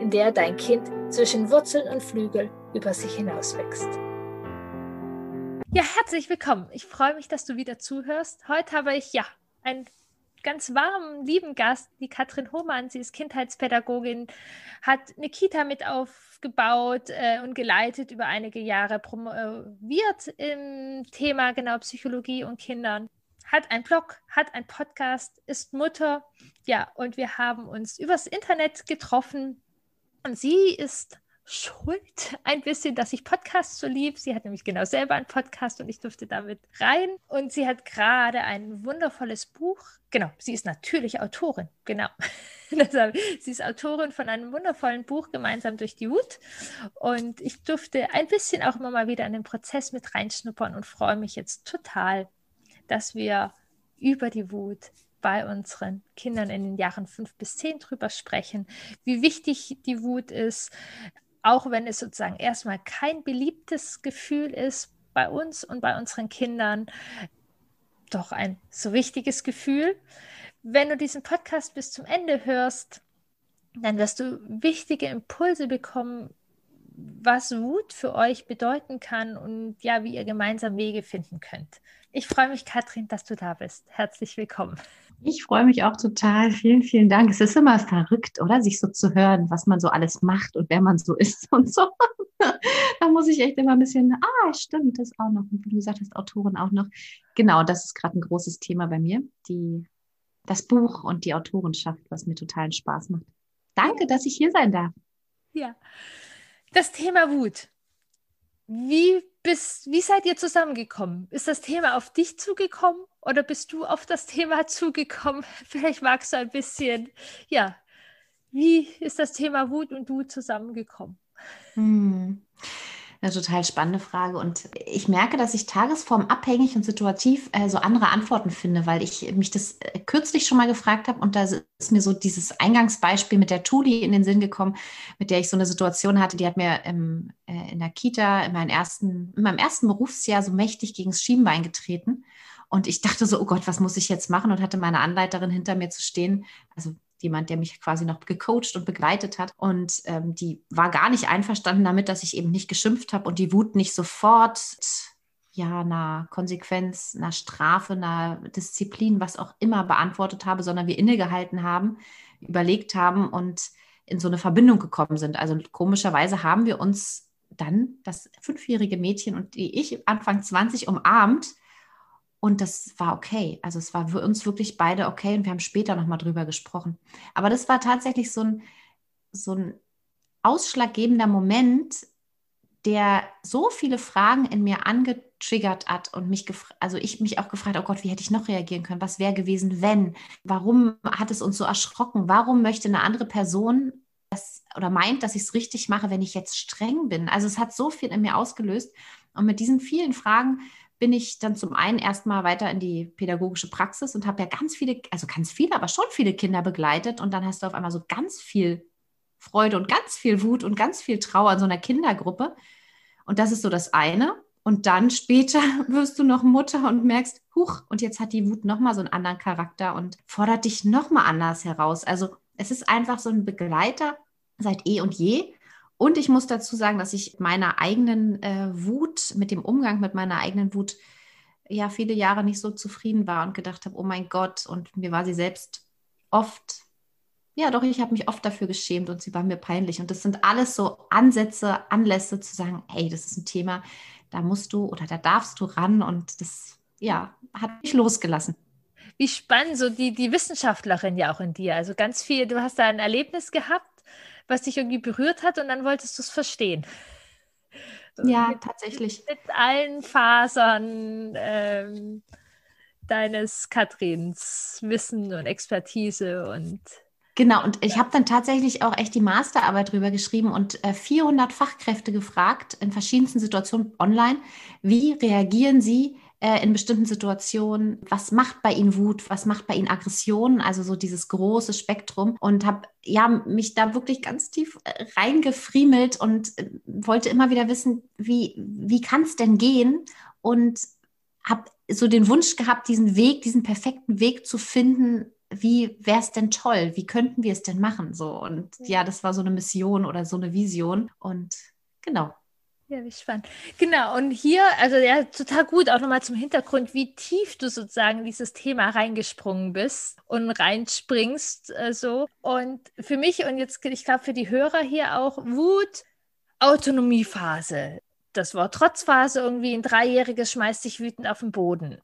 in der dein Kind zwischen Wurzeln und Flügel über sich hinauswächst. Ja, herzlich willkommen. Ich freue mich, dass du wieder zuhörst. Heute habe ich ja einen ganz warmen, lieben Gast, die Katrin Hohmann. Sie ist Kindheitspädagogin, hat eine Kita mit aufgebaut äh, und geleitet über einige Jahre, promoviert im Thema genau Psychologie und Kindern hat einen Blog, hat einen Podcast, ist Mutter. Ja, und wir haben uns übers Internet getroffen sie ist schuld ein bisschen, dass ich Podcasts so lieb. Sie hat nämlich genau selber einen Podcast und ich durfte damit rein. Und sie hat gerade ein wundervolles Buch. Genau, sie ist natürlich Autorin. Genau. sie ist Autorin von einem wundervollen Buch gemeinsam durch die Wut. Und ich durfte ein bisschen auch immer mal wieder in den Prozess mit reinschnuppern und freue mich jetzt total, dass wir über die Wut bei unseren Kindern in den Jahren fünf bis zehn drüber sprechen, wie wichtig die Wut ist, auch wenn es sozusagen erstmal kein beliebtes Gefühl ist bei uns und bei unseren Kindern, doch ein so wichtiges Gefühl. Wenn du diesen Podcast bis zum Ende hörst, dann wirst du wichtige Impulse bekommen, was Wut für euch bedeuten kann und ja, wie ihr gemeinsam Wege finden könnt. Ich freue mich, Katrin, dass du da bist. Herzlich willkommen. Ich freue mich auch total. Vielen, vielen Dank. Es ist immer verrückt, oder? Sich so zu hören, was man so alles macht und wer man so ist und so. da muss ich echt immer ein bisschen, ah, stimmt, das auch noch. Und wie du gesagt hast, Autorin auch noch. Genau, das ist gerade ein großes Thema bei mir. Die, das Buch und die Autorenschaft, was mir totalen Spaß macht. Danke, dass ich hier sein darf. Ja. Das Thema Wut. Wie, bist, wie seid ihr zusammengekommen? Ist das Thema auf dich zugekommen oder bist du auf das Thema zugekommen? Vielleicht magst du ein bisschen, ja, wie ist das Thema Wut und du zusammengekommen? Hm eine total spannende Frage. Und ich merke, dass ich tagesformabhängig und situativ äh, so andere Antworten finde, weil ich mich das äh, kürzlich schon mal gefragt habe und da ist mir so dieses Eingangsbeispiel mit der Tuli in den Sinn gekommen, mit der ich so eine Situation hatte, die hat mir im, äh, in der Kita in, meinem ersten, in meinem ersten Berufsjahr so mächtig gegen das Schienbein getreten. Und ich dachte so, oh Gott, was muss ich jetzt machen? Und hatte meine Anleiterin hinter mir zu stehen. Also jemand, der mich quasi noch gecoacht und begleitet hat. Und ähm, die war gar nicht einverstanden damit, dass ich eben nicht geschimpft habe und die Wut nicht sofort ja, einer Konsequenz, einer Strafe, einer Disziplin, was auch immer beantwortet habe, sondern wir innegehalten haben, überlegt haben und in so eine Verbindung gekommen sind. Also komischerweise haben wir uns dann, das fünfjährige Mädchen und die ich Anfang 20 umarmt und das war okay. Also es war für uns wirklich beide okay und wir haben später nochmal drüber gesprochen. Aber das war tatsächlich so ein, so ein ausschlaggebender Moment, der so viele Fragen in mir angetriggert hat und mich, also ich mich auch gefragt, oh Gott, wie hätte ich noch reagieren können? Was wäre gewesen, wenn? Warum hat es uns so erschrocken? Warum möchte eine andere Person das oder meint, dass ich es richtig mache, wenn ich jetzt streng bin? Also es hat so viel in mir ausgelöst. Und mit diesen vielen Fragen bin ich dann zum einen erstmal weiter in die pädagogische Praxis und habe ja ganz viele, also ganz viele, aber schon viele Kinder begleitet und dann hast du auf einmal so ganz viel Freude und ganz viel Wut und ganz viel Trauer in so einer Kindergruppe. Und das ist so das eine. Und dann später wirst du noch Mutter und merkst, huch, und jetzt hat die Wut nochmal so einen anderen Charakter und fordert dich nochmal anders heraus. Also es ist einfach so ein Begleiter seit eh und je. Und ich muss dazu sagen, dass ich meiner eigenen äh, Wut, mit dem Umgang mit meiner eigenen Wut, ja viele Jahre nicht so zufrieden war und gedacht habe, oh mein Gott, und mir war sie selbst oft, ja doch, ich habe mich oft dafür geschämt und sie war mir peinlich. Und das sind alles so Ansätze, Anlässe zu sagen, hey, das ist ein Thema, da musst du oder da darfst du ran und das, ja, hat mich losgelassen wie spannend, so die, die Wissenschaftlerin ja auch in dir. Also ganz viel, du hast da ein Erlebnis gehabt was dich irgendwie berührt hat und dann wolltest du es verstehen. Ja, mit, tatsächlich. Mit allen Fasern ähm, deines Katrins Wissen und Expertise und Genau, und ich habe dann tatsächlich auch echt die Masterarbeit drüber geschrieben und äh, 400 Fachkräfte gefragt in verschiedensten Situationen online, wie reagieren sie äh, in bestimmten Situationen, was macht bei ihnen Wut, was macht bei ihnen Aggression, also so dieses große Spektrum und habe ja mich da wirklich ganz tief äh, reingefriemelt und äh, wollte immer wieder wissen, wie, wie kann es denn gehen und habe so den Wunsch gehabt, diesen Weg, diesen perfekten Weg zu finden, wie wäre es denn toll? Wie könnten wir es denn machen? So und ja, das war so eine Mission oder so eine Vision und genau. Ja, wie spannend. Genau, und hier, also ja, total gut, auch nochmal zum Hintergrund, wie tief du sozusagen dieses Thema reingesprungen bist und reinspringst äh, so. Und für mich und jetzt, ich glaube, für die Hörer hier auch, Wut, Autonomiephase. Das Wort Trotzphase, irgendwie ein Dreijähriges schmeißt sich wütend auf den Boden.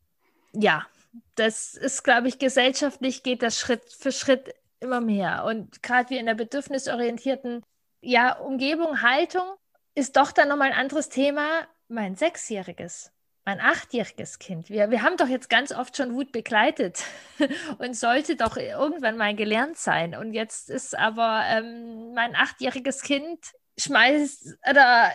Ja, das ist, glaube ich, gesellschaftlich geht das Schritt für Schritt immer mehr. Und gerade wie in der bedürfnisorientierten ja, Umgebung, Haltung ist doch dann nochmal ein anderes Thema. Mein sechsjähriges, mein achtjähriges Kind. Wir, wir haben doch jetzt ganz oft schon Wut begleitet und sollte doch irgendwann mal gelernt sein. Und jetzt ist aber ähm, mein achtjähriges Kind schmeißt oder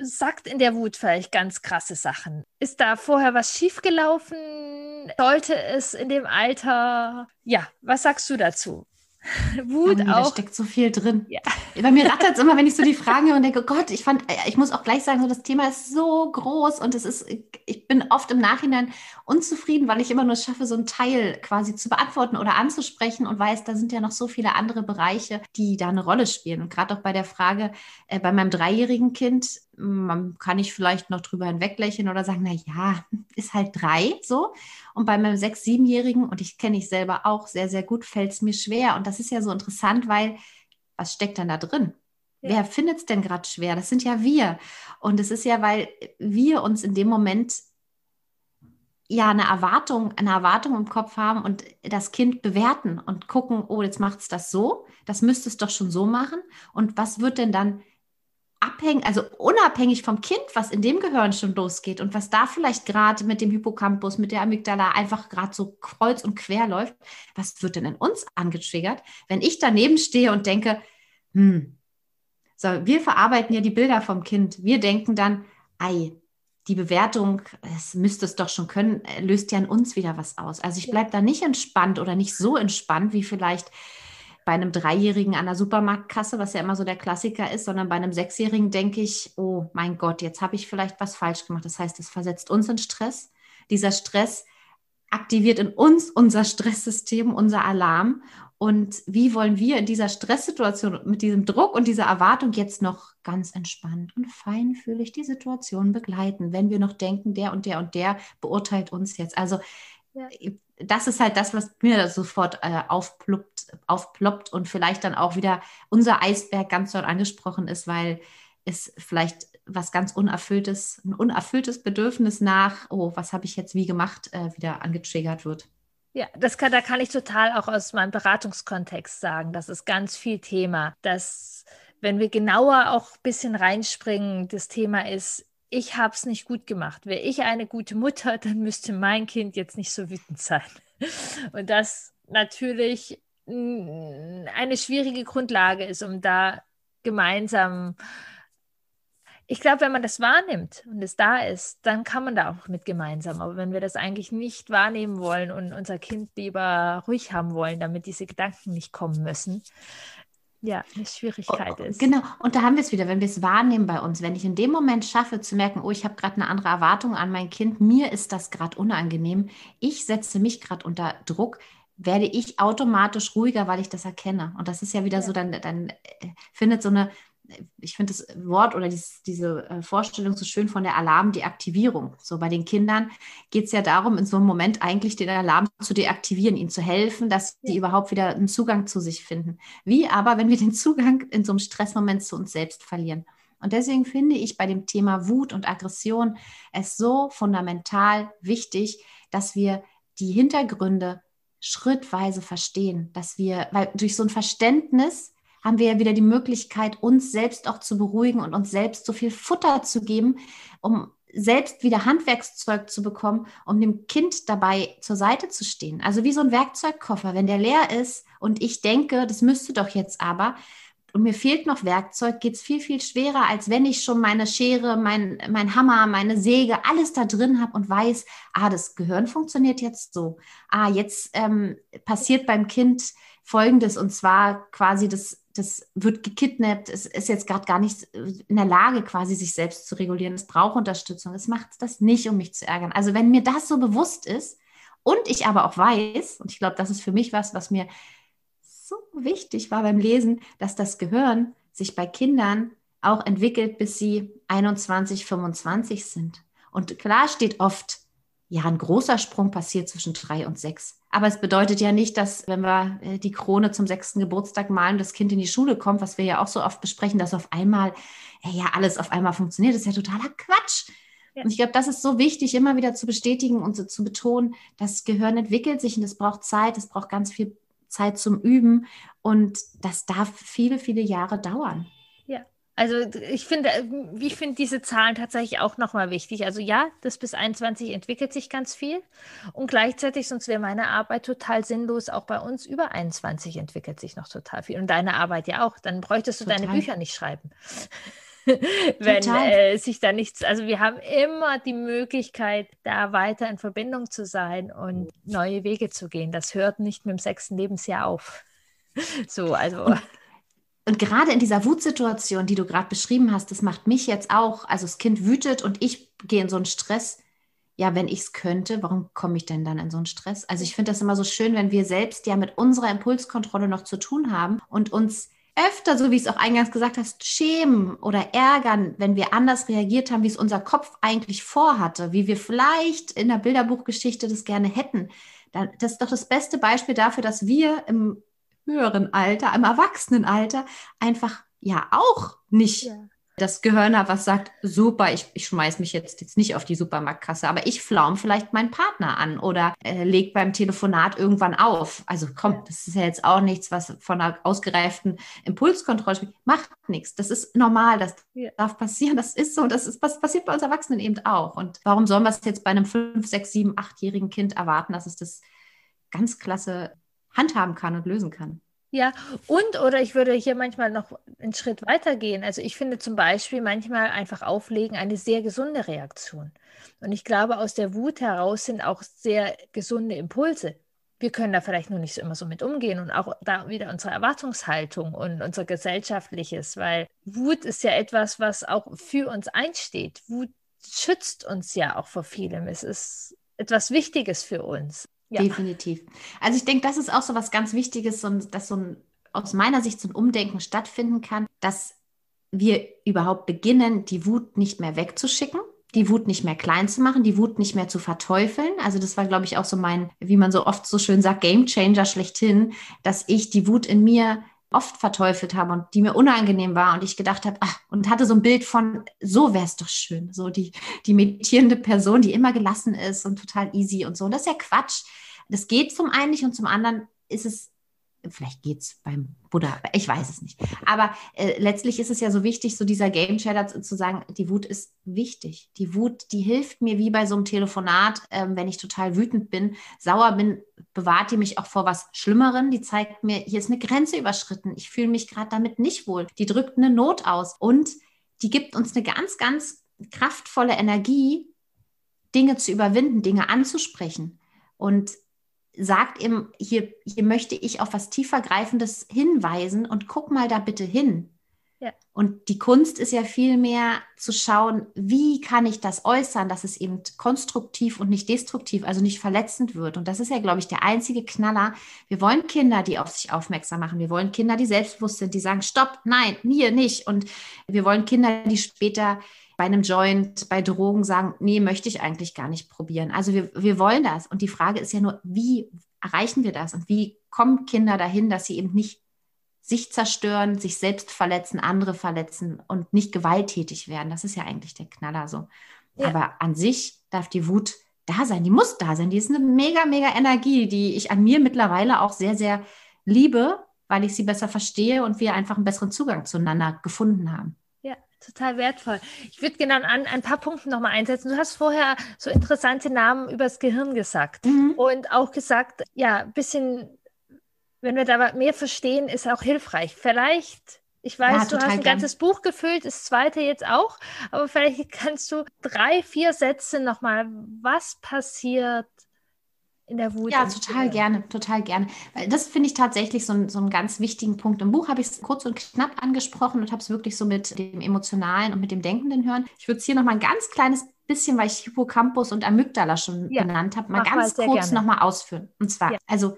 sagt in der Wut vielleicht ganz krasse Sachen. Ist da vorher was schiefgelaufen? Sollte es in dem Alter? Ja, was sagst du dazu? Wut oh, auch. Da steckt so viel drin. Ja. Bei mir rattert es immer, wenn ich so die Fragen höre und denke, oh Gott, ich fand, äh, ich muss auch gleich sagen, so das Thema ist so groß und es ist, ich bin oft im Nachhinein unzufrieden, weil ich immer nur schaffe, so einen Teil quasi zu beantworten oder anzusprechen und weiß, da sind ja noch so viele andere Bereiche, die da eine Rolle spielen. Und gerade auch bei der Frage, äh, bei meinem dreijährigen Kind, man kann ich vielleicht noch drüber hinweglächeln oder sagen, na ja, ist halt drei so. Und bei meinem sechs-, siebenjährigen, und ich kenne ich selber auch sehr, sehr gut, fällt es mir schwer. Und das ist ja so interessant, weil was steckt denn da drin? Ja. Wer findet es denn gerade schwer? Das sind ja wir. Und es ist ja, weil wir uns in dem Moment ja eine Erwartung, eine Erwartung im Kopf haben und das Kind bewerten und gucken, oh, jetzt macht es das so, das müsste es doch schon so machen. Und was wird denn dann abhängig, also unabhängig vom Kind, was in dem Gehirn schon losgeht und was da vielleicht gerade mit dem Hippocampus, mit der Amygdala einfach gerade so kreuz und quer läuft, was wird denn in uns angetriggert, wenn ich daneben stehe und denke, hm, so, wir verarbeiten ja die Bilder vom Kind. Wir denken dann, ei, die Bewertung, es müsste es doch schon können, löst ja in uns wieder was aus. Also ich bleibe da nicht entspannt oder nicht so entspannt, wie vielleicht bei einem Dreijährigen an der Supermarktkasse, was ja immer so der Klassiker ist, sondern bei einem Sechsjährigen denke ich, oh mein Gott, jetzt habe ich vielleicht was falsch gemacht. Das heißt, es versetzt uns in Stress. Dieser Stress aktiviert in uns unser Stresssystem, unser Alarm. Und wie wollen wir in dieser Stresssituation mit diesem Druck und dieser Erwartung jetzt noch ganz entspannt und feinfühlig die Situation begleiten, wenn wir noch denken, der und der und der beurteilt uns jetzt. Also ja das ist halt das, was mir sofort äh, aufploppt, aufploppt und vielleicht dann auch wieder unser Eisberg ganz dort angesprochen ist, weil es vielleicht was ganz unerfülltes, ein unerfülltes Bedürfnis nach, oh, was habe ich jetzt wie gemacht, äh, wieder angetriggert wird. Ja, das kann, da kann ich total auch aus meinem Beratungskontext sagen. Das ist ganz viel Thema. Dass, wenn wir genauer auch ein bisschen reinspringen, das Thema ist, ich habe es nicht gut gemacht. Wäre ich eine gute Mutter, dann müsste mein Kind jetzt nicht so wütend sein. Und das natürlich eine schwierige Grundlage ist, um da gemeinsam, ich glaube, wenn man das wahrnimmt und es da ist, dann kann man da auch mit gemeinsam. Aber wenn wir das eigentlich nicht wahrnehmen wollen und unser Kind lieber ruhig haben wollen, damit diese Gedanken nicht kommen müssen, ja, eine Schwierigkeit oh, ist. Genau, und da haben wir es wieder, wenn wir es wahrnehmen bei uns, wenn ich in dem Moment schaffe zu merken, oh, ich habe gerade eine andere Erwartung an mein Kind, mir ist das gerade unangenehm, ich setze mich gerade unter Druck, werde ich automatisch ruhiger, weil ich das erkenne. Und das ist ja wieder ja. so, dann, dann äh, findet so eine ich finde das Wort oder dieses, diese äh, Vorstellung so schön von der Alarmdeaktivierung. So bei den Kindern geht es ja darum, in so einem Moment eigentlich den Alarm zu deaktivieren, ihnen zu helfen, dass sie überhaupt wieder einen Zugang zu sich finden. Wie aber, wenn wir den Zugang in so einem Stressmoment zu uns selbst verlieren? Und deswegen finde ich bei dem Thema Wut und Aggression es so fundamental wichtig, dass wir die Hintergründe schrittweise verstehen, dass wir, weil durch so ein Verständnis haben wir ja wieder die Möglichkeit, uns selbst auch zu beruhigen und uns selbst so viel Futter zu geben, um selbst wieder Handwerkszeug zu bekommen, um dem Kind dabei zur Seite zu stehen. Also wie so ein Werkzeugkoffer, wenn der leer ist und ich denke, das müsste doch jetzt aber, und mir fehlt noch Werkzeug, geht es viel, viel schwerer, als wenn ich schon meine Schere, mein, mein Hammer, meine Säge, alles da drin habe und weiß, ah, das Gehirn funktioniert jetzt so. Ah, jetzt ähm, passiert beim Kind Folgendes und zwar quasi das das wird gekidnappt, es ist jetzt gerade gar nicht in der Lage, quasi sich selbst zu regulieren. Es braucht Unterstützung. Es macht das nicht, um mich zu ärgern. Also wenn mir das so bewusst ist und ich aber auch weiß, und ich glaube, das ist für mich was, was mir so wichtig war beim Lesen, dass das Gehirn sich bei Kindern auch entwickelt, bis sie 21, 25 sind. Und klar steht oft, ja, ein großer Sprung passiert zwischen drei und sechs. Aber es bedeutet ja nicht, dass, wenn wir äh, die Krone zum sechsten Geburtstag malen, das Kind in die Schule kommt, was wir ja auch so oft besprechen, dass auf einmal, ja, alles auf einmal funktioniert. Das ist ja totaler Quatsch. Ja. Und ich glaube, das ist so wichtig, immer wieder zu bestätigen und so zu betonen, das Gehirn entwickelt sich und es braucht Zeit, es braucht ganz viel Zeit zum Üben und das darf viele, viele Jahre dauern. Also ich finde, ich finde diese Zahlen tatsächlich auch nochmal wichtig. Also ja, das bis 21 entwickelt sich ganz viel und gleichzeitig, sonst wäre meine Arbeit total sinnlos, auch bei uns über 21 entwickelt sich noch total viel und deine Arbeit ja auch. Dann bräuchtest du total. deine Bücher nicht schreiben. Wenn äh, sich da nichts, also wir haben immer die Möglichkeit, da weiter in Verbindung zu sein und neue Wege zu gehen. Das hört nicht mit dem sechsten Lebensjahr auf. So, also. Und und gerade in dieser Wutsituation, die du gerade beschrieben hast, das macht mich jetzt auch, also das Kind wütet und ich gehe in so einen Stress. Ja, wenn ich es könnte, warum komme ich denn dann in so einen Stress? Also ich finde das immer so schön, wenn wir selbst ja mit unserer Impulskontrolle noch zu tun haben und uns öfter, so wie es auch eingangs gesagt hast, schämen oder ärgern, wenn wir anders reagiert haben, wie es unser Kopf eigentlich vorhatte, wie wir vielleicht in der Bilderbuchgeschichte das gerne hätten. Das ist doch das beste Beispiel dafür, dass wir im höheren Alter, im Erwachsenenalter einfach ja auch nicht ja. das Gehirn hat, was sagt, super, ich, ich schmeiß mich jetzt, jetzt nicht auf die Supermarktkasse, aber ich flaum vielleicht meinen Partner an oder äh, leg beim Telefonat irgendwann auf. Also komm, das ist ja jetzt auch nichts, was von einer ausgereiften Impulskontrolle macht nichts. Das ist normal, das ja. darf passieren, das ist so, das ist, was passiert bei uns Erwachsenen eben auch. Und warum sollen wir es jetzt bei einem 5, 6, 7, 8-jährigen Kind erwarten, dass es das ganz klasse handhaben kann und lösen kann. Ja, und oder ich würde hier manchmal noch einen Schritt weiter gehen. Also ich finde zum Beispiel manchmal einfach auflegen eine sehr gesunde Reaktion. Und ich glaube, aus der Wut heraus sind auch sehr gesunde Impulse. Wir können da vielleicht nur nicht so immer so mit umgehen und auch da wieder unsere Erwartungshaltung und unser gesellschaftliches, weil Wut ist ja etwas, was auch für uns einsteht. Wut schützt uns ja auch vor vielem. Es ist etwas Wichtiges für uns. Ja. Definitiv. Also ich denke, das ist auch so was ganz Wichtiges, so, dass so ein, aus meiner Sicht so ein Umdenken stattfinden kann, dass wir überhaupt beginnen, die Wut nicht mehr wegzuschicken, die Wut nicht mehr klein zu machen, die Wut nicht mehr zu verteufeln. Also das war, glaube ich, auch so mein, wie man so oft so schön sagt, Game Changer schlechthin, dass ich die Wut in mir oft verteufelt habe und die mir unangenehm war und ich gedacht habe, ach, und hatte so ein Bild von, so wäre es doch schön, so die, die meditierende Person, die immer gelassen ist und total easy und so. Und das ist ja Quatsch. Das geht zum einen nicht und zum anderen ist es vielleicht geht es beim Buddha, ich weiß es nicht. Aber äh, letztlich ist es ja so wichtig, so dieser Game Changer zu, sagen, die Wut ist wichtig. Die Wut, die hilft mir wie bei so einem Telefonat, ähm, wenn ich total wütend bin, sauer bin, bewahrt die mich auch vor was Schlimmeren. Die zeigt mir, hier ist eine Grenze überschritten. Ich fühle mich gerade damit nicht wohl. Die drückt eine Not aus und die gibt uns eine ganz, ganz kraftvolle Energie, Dinge zu überwinden, Dinge anzusprechen. Und sagt ihm, hier, hier möchte ich auf was tiefergreifendes hinweisen und guck mal da bitte hin. Ja. Und die Kunst ist ja vielmehr zu schauen, wie kann ich das äußern, dass es eben konstruktiv und nicht destruktiv, also nicht verletzend wird. Und das ist ja, glaube ich, der einzige Knaller. Wir wollen Kinder, die auf sich aufmerksam machen. Wir wollen Kinder, die selbstbewusst sind, die sagen, stopp, nein, mir nicht. Und wir wollen Kinder, die später bei einem Joint, bei Drogen sagen, nee, möchte ich eigentlich gar nicht probieren. Also wir, wir wollen das. Und die Frage ist ja nur, wie erreichen wir das? Und wie kommen Kinder dahin, dass sie eben nicht sich zerstören, sich selbst verletzen, andere verletzen und nicht gewalttätig werden? Das ist ja eigentlich der Knaller so. Ja. Aber an sich darf die Wut da sein, die muss da sein. Die ist eine mega, mega Energie, die ich an mir mittlerweile auch sehr, sehr liebe, weil ich sie besser verstehe und wir einfach einen besseren Zugang zueinander gefunden haben. Total wertvoll. Ich würde gerne an ein paar Punkten nochmal einsetzen. Du hast vorher so interessante Namen übers Gehirn gesagt mhm. und auch gesagt, ja, ein bisschen, wenn wir da mehr verstehen, ist auch hilfreich. Vielleicht ich weiß, ja, du hast ein gern. ganzes Buch gefüllt, das zweite jetzt auch, aber vielleicht kannst du drei, vier Sätze nochmal, was passiert in der Wut? Ja, total gerne, total gerne. Das finde ich tatsächlich so, ein, so einen ganz wichtigen Punkt. Im Buch habe ich es kurz und knapp angesprochen und habe es wirklich so mit dem Emotionalen und mit dem Denkenden hören. Ich würde es hier nochmal ein ganz kleines bisschen, weil ich Hippocampus und Amygdala schon ja, genannt habe, mal ganz kurz nochmal ausführen. Und zwar, ja. also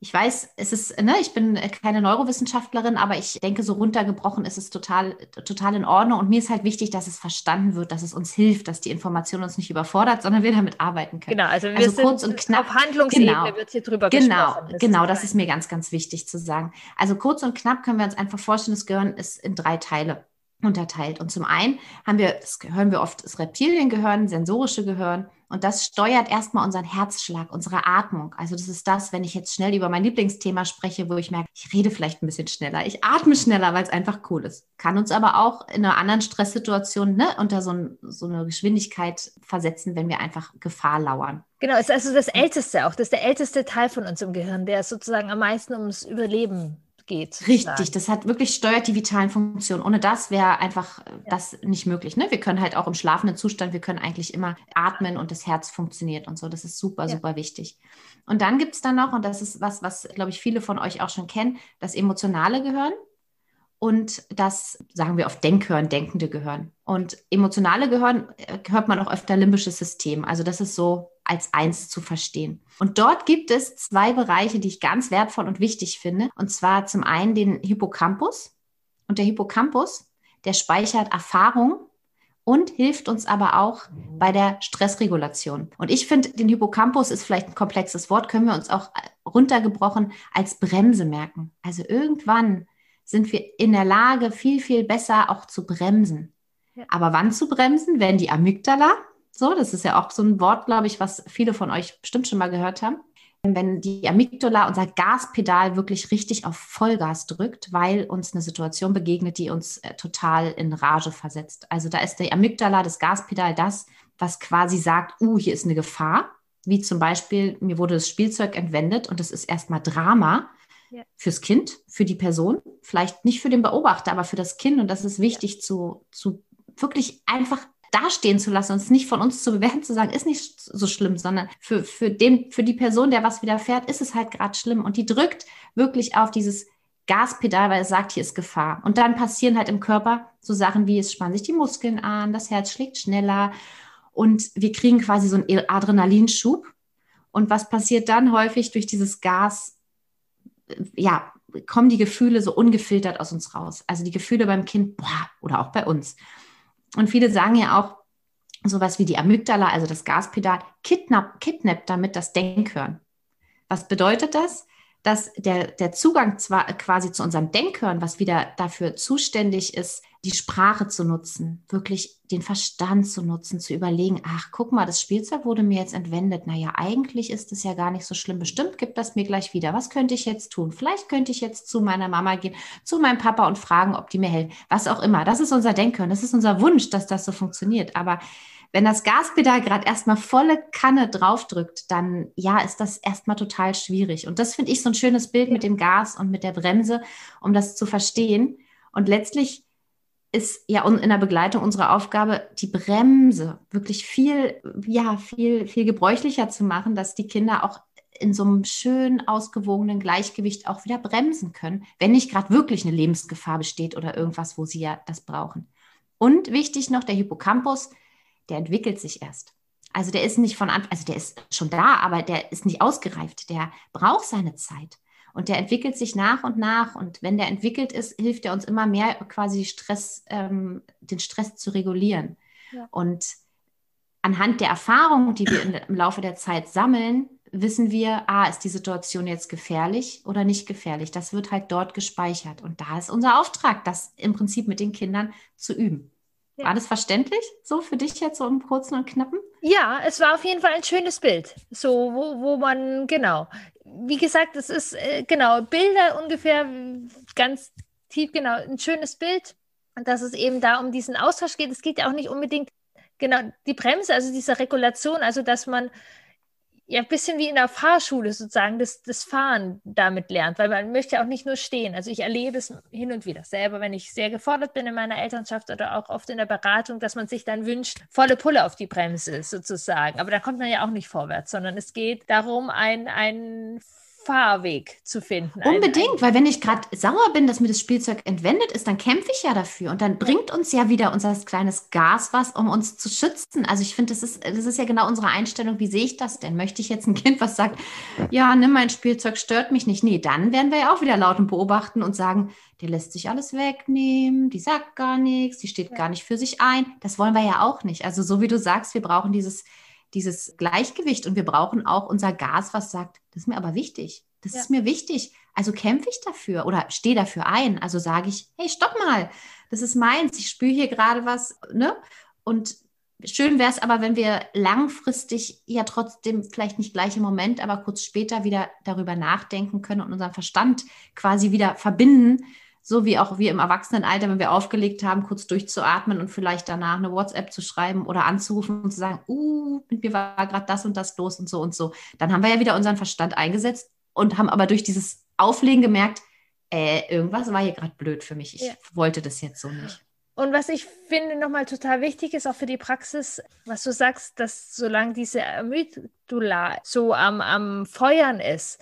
ich weiß, es ist, ne, ich bin keine Neurowissenschaftlerin, aber ich denke, so runtergebrochen ist es total, total in Ordnung. Und mir ist halt wichtig, dass es verstanden wird, dass es uns hilft, dass die Information uns nicht überfordert, sondern wir damit arbeiten können. Genau, also wir also kurz und knapp. Auf Handlungsebene genau, wird hier drüber genau, gesprochen. Das genau, das ist mir ganz, ganz wichtig zu sagen. Also kurz und knapp können wir uns einfach vorstellen, das Gehirn ist in drei Teile unterteilt. Und zum einen haben wir, das hören wir oft, das Reptiliengehirn, sensorische Gehirn. Und das steuert erstmal unseren Herzschlag, unsere Atmung. Also das ist das, wenn ich jetzt schnell über mein Lieblingsthema spreche, wo ich merke, ich rede vielleicht ein bisschen schneller, ich atme schneller, weil es einfach cool ist. Kann uns aber auch in einer anderen Stresssituation ne, unter so, ein, so eine Geschwindigkeit versetzen, wenn wir einfach Gefahr lauern. Genau, ist also das Älteste auch. Das ist der älteste Teil von uns im Gehirn, der sozusagen am meisten ums Überleben geht. Richtig, das hat wirklich steuert die vitalen Funktionen. Ohne das wäre einfach ja. das nicht möglich. Ne? Wir können halt auch im schlafenden Zustand, wir können eigentlich immer atmen und das Herz funktioniert und so. Das ist super, ja. super wichtig. Und dann gibt es dann noch, und das ist was, was, glaube ich, viele von euch auch schon kennen, das emotionale Gehirn und das, sagen wir, auf Denkhören, Denkende gehören. Und emotionale Gehören äh, hört man auch öfter limbisches System. Also das ist so als eins zu verstehen. Und dort gibt es zwei Bereiche, die ich ganz wertvoll und wichtig finde. Und zwar zum einen den Hippocampus. Und der Hippocampus, der speichert Erfahrung und hilft uns aber auch bei der Stressregulation. Und ich finde, den Hippocampus ist vielleicht ein komplexes Wort, können wir uns auch äh, runtergebrochen als Bremse merken. Also irgendwann sind wir in der Lage, viel, viel besser auch zu bremsen. Ja. Aber wann zu bremsen? Wenn die Amygdala, so, das ist ja auch so ein Wort, glaube ich, was viele von euch bestimmt schon mal gehört haben. Wenn die Amygdala, unser Gaspedal, wirklich richtig auf Vollgas drückt, weil uns eine Situation begegnet, die uns äh, total in Rage versetzt. Also da ist die Amygdala, das Gaspedal, das, was quasi sagt, uh, hier ist eine Gefahr. Wie zum Beispiel, mir wurde das Spielzeug entwendet und das ist erstmal Drama ja. fürs Kind, für die Person, vielleicht nicht für den Beobachter, aber für das Kind. Und das ist wichtig ja. zu, zu wirklich einfach dastehen zu lassen und es nicht von uns zu bewerten, zu sagen, ist nicht so schlimm, sondern für, für, dem, für die Person, der was widerfährt, ist es halt gerade schlimm. Und die drückt wirklich auf dieses Gaspedal, weil es sagt, hier ist Gefahr. Und dann passieren halt im Körper so Sachen wie, es spannen sich die Muskeln an, das Herz schlägt schneller und wir kriegen quasi so einen Adrenalinschub. Und was passiert dann häufig durch dieses Gas? Ja, kommen die Gefühle so ungefiltert aus uns raus. Also die Gefühle beim Kind boah, oder auch bei uns. Und viele sagen ja auch, sowas wie die Amygdala, also das Gaspedal, kidnappt kidnapp damit das Denkhören. Was bedeutet das? dass der, der Zugang zwar quasi zu unserem Denkhören, was wieder dafür zuständig ist, die Sprache zu nutzen, wirklich den Verstand zu nutzen, zu überlegen, ach, guck mal, das Spielzeug wurde mir jetzt entwendet. Naja, eigentlich ist es ja gar nicht so schlimm. Bestimmt gibt das mir gleich wieder. Was könnte ich jetzt tun? Vielleicht könnte ich jetzt zu meiner Mama gehen, zu meinem Papa und fragen, ob die mir helfen. Was auch immer. Das ist unser Denkhören. Das ist unser Wunsch, dass das so funktioniert. Aber wenn das Gaspedal gerade erstmal volle Kanne draufdrückt, dann ja, ist das erstmal total schwierig. Und das finde ich so ein schönes Bild mit dem Gas und mit der Bremse, um das zu verstehen. Und letztlich ist ja in der Begleitung unsere Aufgabe, die Bremse wirklich viel, ja, viel, viel gebräuchlicher zu machen, dass die Kinder auch in so einem schön ausgewogenen Gleichgewicht auch wieder bremsen können, wenn nicht gerade wirklich eine Lebensgefahr besteht oder irgendwas, wo sie ja das brauchen. Und wichtig noch, der Hippocampus, der entwickelt sich erst. Also der ist nicht von Anfang, also der ist schon da, aber der ist nicht ausgereift. Der braucht seine Zeit. Und der entwickelt sich nach und nach. Und wenn der entwickelt ist, hilft er uns immer mehr, quasi Stress, ähm, den Stress zu regulieren. Ja. Und anhand der Erfahrungen, die wir in, im Laufe der Zeit sammeln, wissen wir, ah, ist die Situation jetzt gefährlich oder nicht gefährlich. Das wird halt dort gespeichert. Und da ist unser Auftrag, das im Prinzip mit den Kindern zu üben. Ja. War das verständlich so für dich jetzt so im Kurzen und Knappen? Ja, es war auf jeden Fall ein schönes Bild. So, wo, wo man, genau. Wie gesagt, es ist, äh, genau, Bilder ungefähr ganz tief, genau, ein schönes Bild. dass es eben da um diesen Austausch geht. Es geht ja auch nicht unbedingt, genau, die Bremse, also diese Regulation, also dass man ja, ein bisschen wie in der Fahrschule sozusagen das, das Fahren damit lernt, weil man möchte auch nicht nur stehen. Also ich erlebe es hin und wieder selber, wenn ich sehr gefordert bin in meiner Elternschaft oder auch oft in der Beratung, dass man sich dann wünscht, volle Pulle auf die Bremse sozusagen. Aber da kommt man ja auch nicht vorwärts, sondern es geht darum, ein, ein Fahrweg zu finden. Unbedingt, ein, weil wenn ich gerade sauer bin, dass mir das Spielzeug entwendet ist, dann kämpfe ich ja dafür und dann bringt uns ja wieder unser kleines Gas was, um uns zu schützen. Also ich finde, das ist, das ist ja genau unsere Einstellung. Wie sehe ich das denn? Möchte ich jetzt ein Kind, was sagt, ja, nimm mein Spielzeug, stört mich nicht. Nee, dann werden wir ja auch wieder laut und beobachten und sagen, der lässt sich alles wegnehmen, die sagt gar nichts, die steht ja. gar nicht für sich ein. Das wollen wir ja auch nicht. Also so wie du sagst, wir brauchen dieses dieses Gleichgewicht und wir brauchen auch unser Gas, was sagt, das ist mir aber wichtig. Das ja. ist mir wichtig. Also kämpfe ich dafür oder stehe dafür ein. Also sage ich, hey, stopp mal, das ist meins. Ich spüre hier gerade was. Ne? Und schön wäre es aber, wenn wir langfristig ja trotzdem vielleicht nicht gleich im Moment, aber kurz später wieder darüber nachdenken können und unseren Verstand quasi wieder verbinden so wie auch wir im Erwachsenenalter, wenn wir aufgelegt haben, kurz durchzuatmen und vielleicht danach eine WhatsApp zu schreiben oder anzurufen und zu sagen, uh, mit mir war gerade das und das los und so und so. Dann haben wir ja wieder unseren Verstand eingesetzt und haben aber durch dieses Auflegen gemerkt, äh, irgendwas war hier gerade blöd für mich. Ich ja. wollte das jetzt so nicht. Und was ich finde nochmal total wichtig ist, auch für die Praxis, was du sagst, dass solange diese Amygdala so am, am Feuern ist,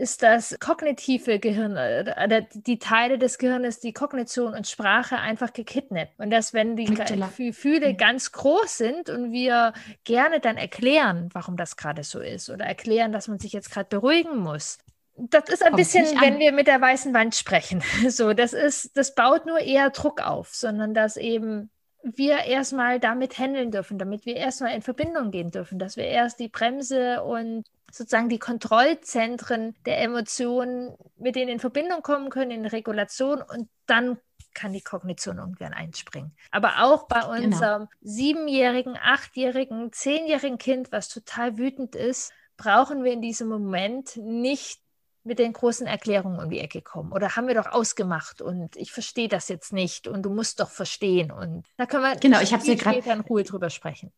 ist das kognitive Gehirn, äh, die Teile des Gehirns, die Kognition und Sprache einfach gekidnappt. Und dass, wenn die Gefühle ganz groß sind und wir gerne dann erklären, warum das gerade so ist oder erklären, dass man sich jetzt gerade beruhigen muss, das ist ein Kommt bisschen, wenn wir mit der weißen Wand sprechen. So, das ist, das baut nur eher Druck auf, sondern dass eben wir erstmal damit handeln dürfen, damit wir erstmal in Verbindung gehen dürfen, dass wir erst die Bremse und sozusagen die Kontrollzentren der Emotionen mit denen in Verbindung kommen können, in Regulation und dann kann die Kognition irgendwann einspringen. Aber auch bei genau. unserem genau. siebenjährigen, achtjährigen, zehnjährigen Kind, was total wütend ist, brauchen wir in diesem Moment nicht mit den großen Erklärungen um die Ecke kommen. Oder haben wir doch ausgemacht und ich verstehe das jetzt nicht und du musst doch verstehen. Und da können wir genau, ich gerade in Ruhe drüber sprechen.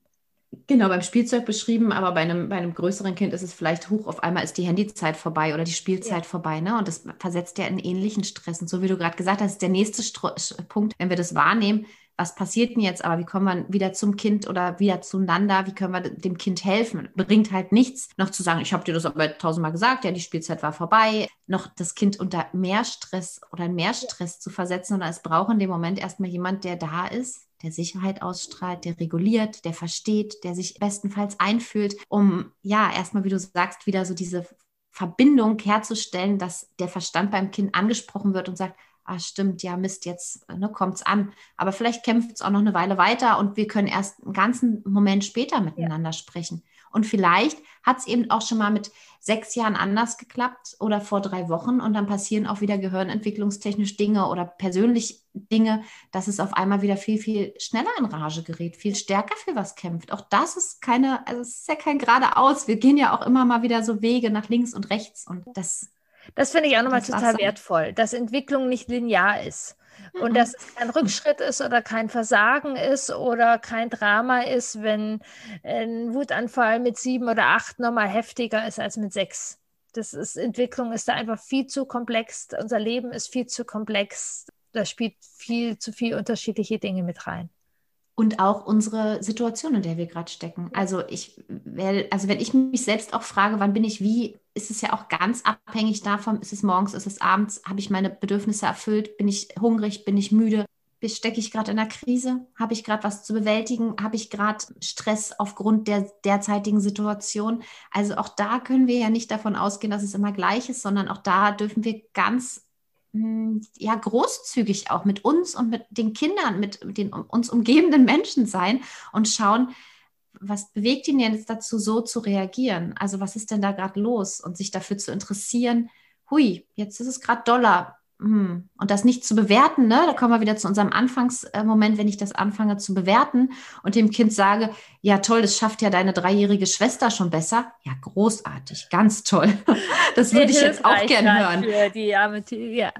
Genau, beim Spielzeug beschrieben, aber bei einem, bei einem größeren Kind ist es vielleicht hoch, auf einmal ist die Handyzeit vorbei oder die Spielzeit ja. vorbei. Ne? Und das versetzt ja in ähnlichen Stress. Und so wie du gerade gesagt hast, ist der nächste Stro Punkt, wenn wir das wahrnehmen, was passiert denn jetzt, aber wie kommen wir wieder zum Kind oder wieder zueinander, wie können wir dem Kind helfen? Bringt halt nichts, noch zu sagen, ich habe dir das aber tausendmal gesagt, ja, die Spielzeit war vorbei, noch das Kind unter mehr Stress oder mehr Stress zu versetzen, sondern es braucht in dem Moment erstmal jemand, der da ist, der Sicherheit ausstrahlt, der reguliert, der versteht, der sich bestenfalls einfühlt, um ja erstmal, wie du sagst, wieder so diese Verbindung herzustellen, dass der Verstand beim Kind angesprochen wird und sagt, ah, stimmt, ja, Mist, jetzt ne, kommt es an. Aber vielleicht kämpft es auch noch eine Weile weiter und wir können erst einen ganzen Moment später miteinander ja. sprechen. Und vielleicht hat es eben auch schon mal mit sechs Jahren anders geklappt oder vor drei Wochen und dann passieren auch wieder gehirnentwicklungstechnisch Dinge oder persönlich Dinge, dass es auf einmal wieder viel, viel schneller in Rage gerät, viel stärker für was kämpft. Auch das ist keine, also es ist ja kein geradeaus. Wir gehen ja auch immer mal wieder so Wege nach links und rechts und das. Das finde ich auch nochmal total wertvoll, dass Entwicklung nicht linear ist. Und mhm. dass es kein Rückschritt ist oder kein Versagen ist oder kein Drama ist, wenn ein Wutanfall mit sieben oder acht nochmal heftiger ist als mit sechs. Das ist, Entwicklung ist da einfach viel zu komplex. Unser Leben ist viel zu komplex. Da spielt viel zu viel unterschiedliche Dinge mit rein und auch unsere Situation, in der wir gerade stecken. Also ich werde, also wenn ich mich selbst auch frage, wann bin ich wie, ist es ja auch ganz abhängig davon, ist es morgens, ist es abends, habe ich meine Bedürfnisse erfüllt, bin ich hungrig, bin ich müde, stecke ich gerade in einer Krise, habe ich gerade was zu bewältigen, habe ich gerade Stress aufgrund der derzeitigen Situation. Also auch da können wir ja nicht davon ausgehen, dass es immer gleich ist, sondern auch da dürfen wir ganz ja, großzügig auch mit uns und mit den Kindern, mit den uns umgebenden Menschen sein und schauen, was bewegt ihn jetzt dazu, so zu reagieren? Also was ist denn da gerade los? Und sich dafür zu interessieren, hui, jetzt ist es gerade doller. Hm, und das nicht zu bewerten, ne? da kommen wir wieder zu unserem Anfangsmoment, wenn ich das anfange zu bewerten und dem Kind sage, ja toll, das schafft ja deine dreijährige Schwester schon besser. Ja, großartig, ganz toll. Das würde ich jetzt auch gerne hören. Für die arme ja.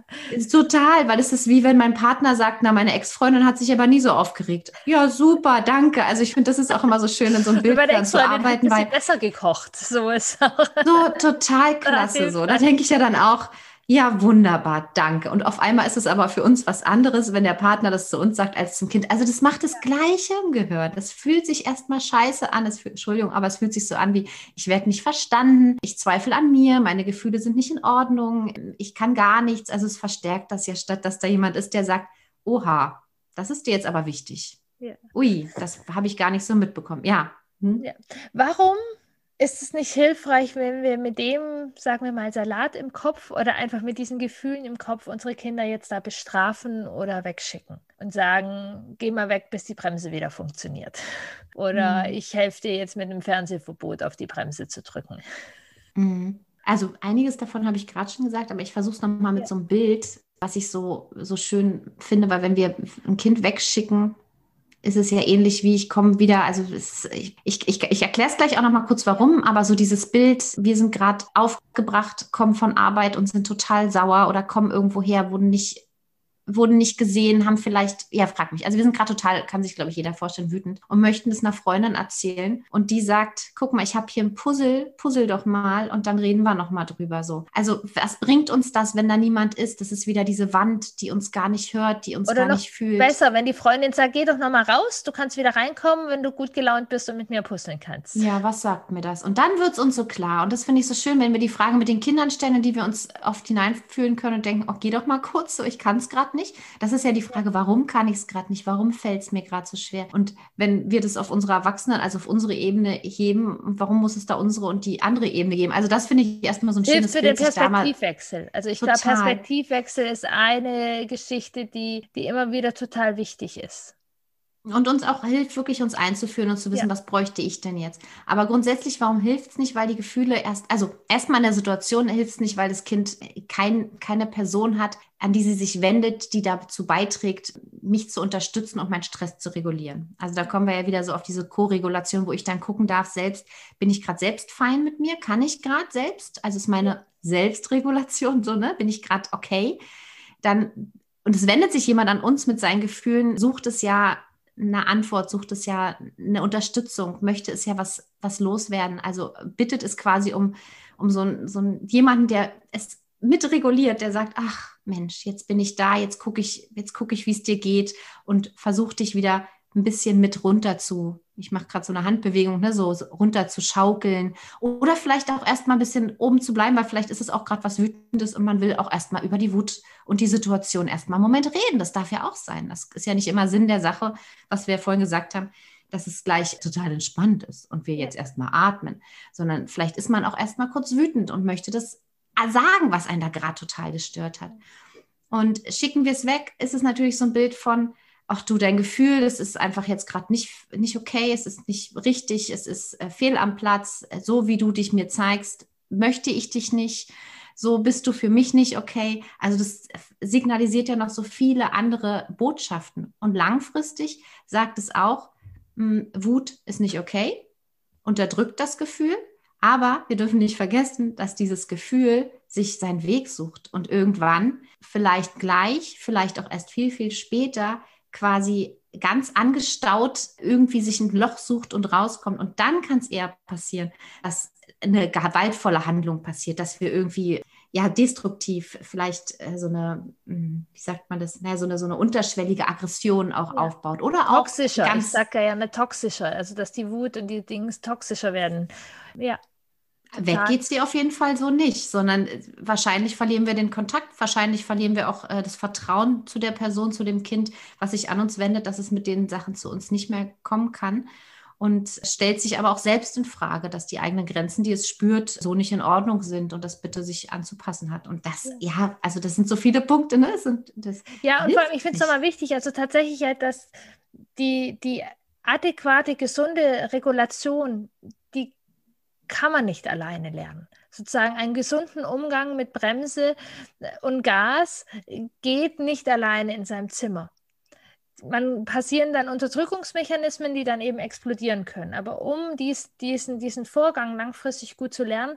Total, weil es ist wie wenn mein Partner sagt, na, meine Ex-Freundin hat sich aber nie so aufgeregt. Ja, super, danke. Also ich finde, das ist auch immer so schön, in so einem Bild zu arbeiten. Weil besser gekocht, so ist auch. So total klasse. So. Da denke ich ja dann auch, ja, wunderbar, danke. Und auf einmal ist es aber für uns was anderes, wenn der Partner das zu uns sagt, als zum Kind. Also das macht das Gleiche im Gehirn. Das fühlt sich erstmal scheiße an. Es, Entschuldigung, aber es fühlt sich so an wie, ich werde nicht verstanden, ich zweifle an mir, meine Gefühle sind nicht in Ordnung, ich kann gar nichts. Also es verstärkt das ja, statt dass da jemand ist, der sagt, oha, das ist dir jetzt aber wichtig. Ja. Ui, das habe ich gar nicht so mitbekommen. Ja. Hm? ja. Warum ist es nicht hilfreich, wenn wir mit dem, sagen wir mal, Salat im Kopf oder einfach mit diesen Gefühlen im Kopf unsere Kinder jetzt da bestrafen oder wegschicken und sagen, geh mal weg, bis die Bremse wieder funktioniert. Oder mhm. ich helfe dir jetzt mit einem Fernsehverbot auf die Bremse zu drücken. Mhm. Also einiges davon habe ich gerade schon gesagt, aber ich versuche es nochmal mit ja. so einem Bild, was ich so, so schön finde, weil wenn wir ein Kind wegschicken, ist es ja ähnlich wie ich komme wieder, also es, ich, ich, ich, erkläre es gleich auch noch mal kurz warum, aber so dieses Bild, wir sind gerade aufgebracht, kommen von Arbeit und sind total sauer oder kommen irgendwo her, wurden nicht wurden nicht gesehen, haben vielleicht, ja, frag mich. Also wir sind gerade total, kann sich, glaube ich, jeder vorstellen, wütend und möchten es einer Freundin erzählen. Und die sagt, guck mal, ich habe hier ein Puzzle, puzzle doch mal und dann reden wir noch mal drüber so. Also was bringt uns das, wenn da niemand ist? Das ist wieder diese Wand, die uns gar nicht hört, die uns Oder gar nicht fühlt. Besser, wenn die Freundin sagt, geh doch noch mal raus, du kannst wieder reinkommen, wenn du gut gelaunt bist und mit mir puzzeln kannst. Ja, was sagt mir das? Und dann wird es uns so klar. Und das finde ich so schön, wenn wir die Fragen mit den Kindern stellen, in die wir uns oft hineinfühlen können und denken, oh, geh doch mal kurz, so ich kann es gerade nicht. Das ist ja die Frage, warum kann ich es gerade nicht? Warum fällt es mir gerade so schwer? Und wenn wir das auf unsere Erwachsenen, also auf unsere Ebene heben, warum muss es da unsere und die andere Ebene geben? Also das finde ich erstmal so ein Hilft schönes für den Perspektivwechsel. Also ich glaube, Perspektivwechsel ist eine Geschichte, die, die immer wieder total wichtig ist. Und uns auch hilft, wirklich uns einzuführen und zu wissen, ja. was bräuchte ich denn jetzt. Aber grundsätzlich, warum hilft es nicht? Weil die Gefühle erst, also erstmal in der Situation hilft es nicht, weil das Kind kein, keine Person hat, an die sie sich wendet, die dazu beiträgt, mich zu unterstützen und meinen Stress zu regulieren. Also da kommen wir ja wieder so auf diese Co-Regulation, wo ich dann gucken darf, selbst, bin ich gerade selbst fein mit mir? Kann ich gerade selbst? Also ist meine Selbstregulation so, ne? Bin ich gerade okay? Dann, und es wendet sich jemand an uns mit seinen Gefühlen, sucht es ja eine Antwort, sucht es ja eine Unterstützung, möchte es ja was, was loswerden. Also bittet es quasi um, um so, so jemanden, der es mitreguliert, der sagt, ach Mensch, jetzt bin ich da, jetzt gucke ich, jetzt ich, wie es dir geht und versuche dich wieder ein bisschen mit runter zu, ich mache gerade so eine Handbewegung, ne, so, runter zu schaukeln oder vielleicht auch erstmal ein bisschen oben zu bleiben, weil vielleicht ist es auch gerade was Wütendes und man will auch erstmal über die Wut und die Situation erstmal einen Moment reden. Das darf ja auch sein. Das ist ja nicht immer Sinn der Sache, was wir vorhin gesagt haben, dass es gleich total entspannt ist und wir jetzt erstmal atmen, sondern vielleicht ist man auch erstmal kurz wütend und möchte das sagen, was einen da gerade total gestört hat. Und schicken wir es weg, ist es natürlich so ein Bild von, ach du, dein Gefühl, das ist einfach jetzt gerade nicht, nicht okay, es ist nicht richtig, es ist äh, fehl am Platz, so wie du dich mir zeigst, möchte ich dich nicht, so bist du für mich nicht okay. Also das signalisiert ja noch so viele andere Botschaften. Und langfristig sagt es auch, mh, hm, Wut ist nicht okay, unterdrückt das Gefühl, aber wir dürfen nicht vergessen, dass dieses Gefühl sich seinen Weg sucht und irgendwann, vielleicht gleich, vielleicht auch erst viel, viel später, quasi ganz angestaut irgendwie sich ein Loch sucht und rauskommt. Und dann kann es eher passieren, dass eine gewaltvolle Handlung passiert, dass wir irgendwie ja destruktiv vielleicht äh, so eine, hm, wie sagt man das, naja, so eine so eine unterschwellige Aggression auch ja. aufbaut oder auch toxischer. Ganz, ich sage ja eine toxischer, also dass die Wut und die Dinge toxischer werden. Ja. Weg geht sie auf jeden Fall so nicht, sondern äh, wahrscheinlich verlieren wir den Kontakt, wahrscheinlich verlieren wir auch äh, das Vertrauen zu der Person, zu dem Kind, was sich an uns wendet, dass es mit den Sachen zu uns nicht mehr kommen kann. Und stellt sich aber auch selbst in Frage, dass die eigenen Grenzen, die es spürt, so nicht in Ordnung sind und das bitte sich anzupassen hat. Und das, ja, also das sind so viele Punkte, ne? Sind, ja, und vor allem, ich finde es nochmal wichtig, also tatsächlich halt, dass die, die adäquate, gesunde Regulation kann man nicht alleine lernen, Sozusagen einen gesunden Umgang mit Bremse und Gas geht nicht alleine in seinem Zimmer man passieren dann Unterdrückungsmechanismen, die dann eben explodieren können. Aber um dies, diesen, diesen Vorgang langfristig gut zu lernen,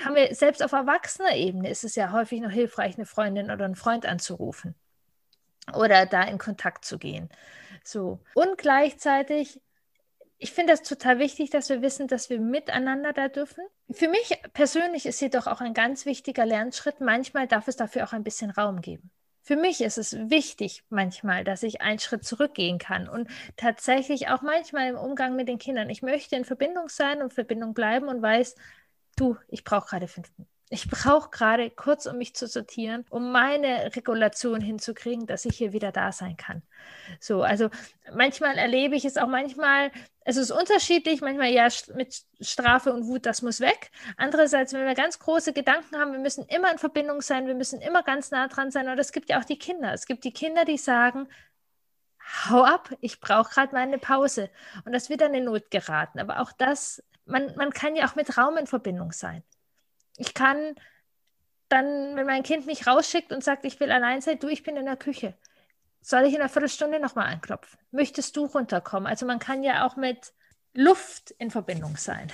haben wir selbst auf erwachsener Ebene ist es ja häufig noch hilfreich, eine Freundin oder einen Freund anzurufen oder da in Kontakt zu gehen. So. Und gleichzeitig, ich finde das total wichtig, dass wir wissen, dass wir miteinander da dürfen. Für mich persönlich ist jedoch auch ein ganz wichtiger Lernschritt. Manchmal darf es dafür auch ein bisschen Raum geben für mich ist es wichtig manchmal, dass ich einen Schritt zurückgehen kann und tatsächlich auch manchmal im Umgang mit den Kindern. Ich möchte in Verbindung sein und Verbindung bleiben und weiß, du, ich brauche gerade fünf Minuten. Ich brauche gerade kurz, um mich zu sortieren, um meine Regulation hinzukriegen, dass ich hier wieder da sein kann. So, also manchmal erlebe ich es auch manchmal, es ist unterschiedlich, manchmal ja mit Strafe und Wut, das muss weg. Andererseits, wenn wir ganz große Gedanken haben, wir müssen immer in Verbindung sein, wir müssen immer ganz nah dran sein. Und es gibt ja auch die Kinder. Es gibt die Kinder, die sagen, hau ab, ich brauche gerade meine Pause. Und das wird dann in Not geraten. Aber auch das, man, man kann ja auch mit Raum in Verbindung sein ich kann dann, wenn mein Kind mich rausschickt und sagt, ich will allein sein, du, ich bin in der Küche. Soll ich in einer Viertelstunde nochmal anklopfen? Möchtest du runterkommen? Also man kann ja auch mit Luft in Verbindung sein.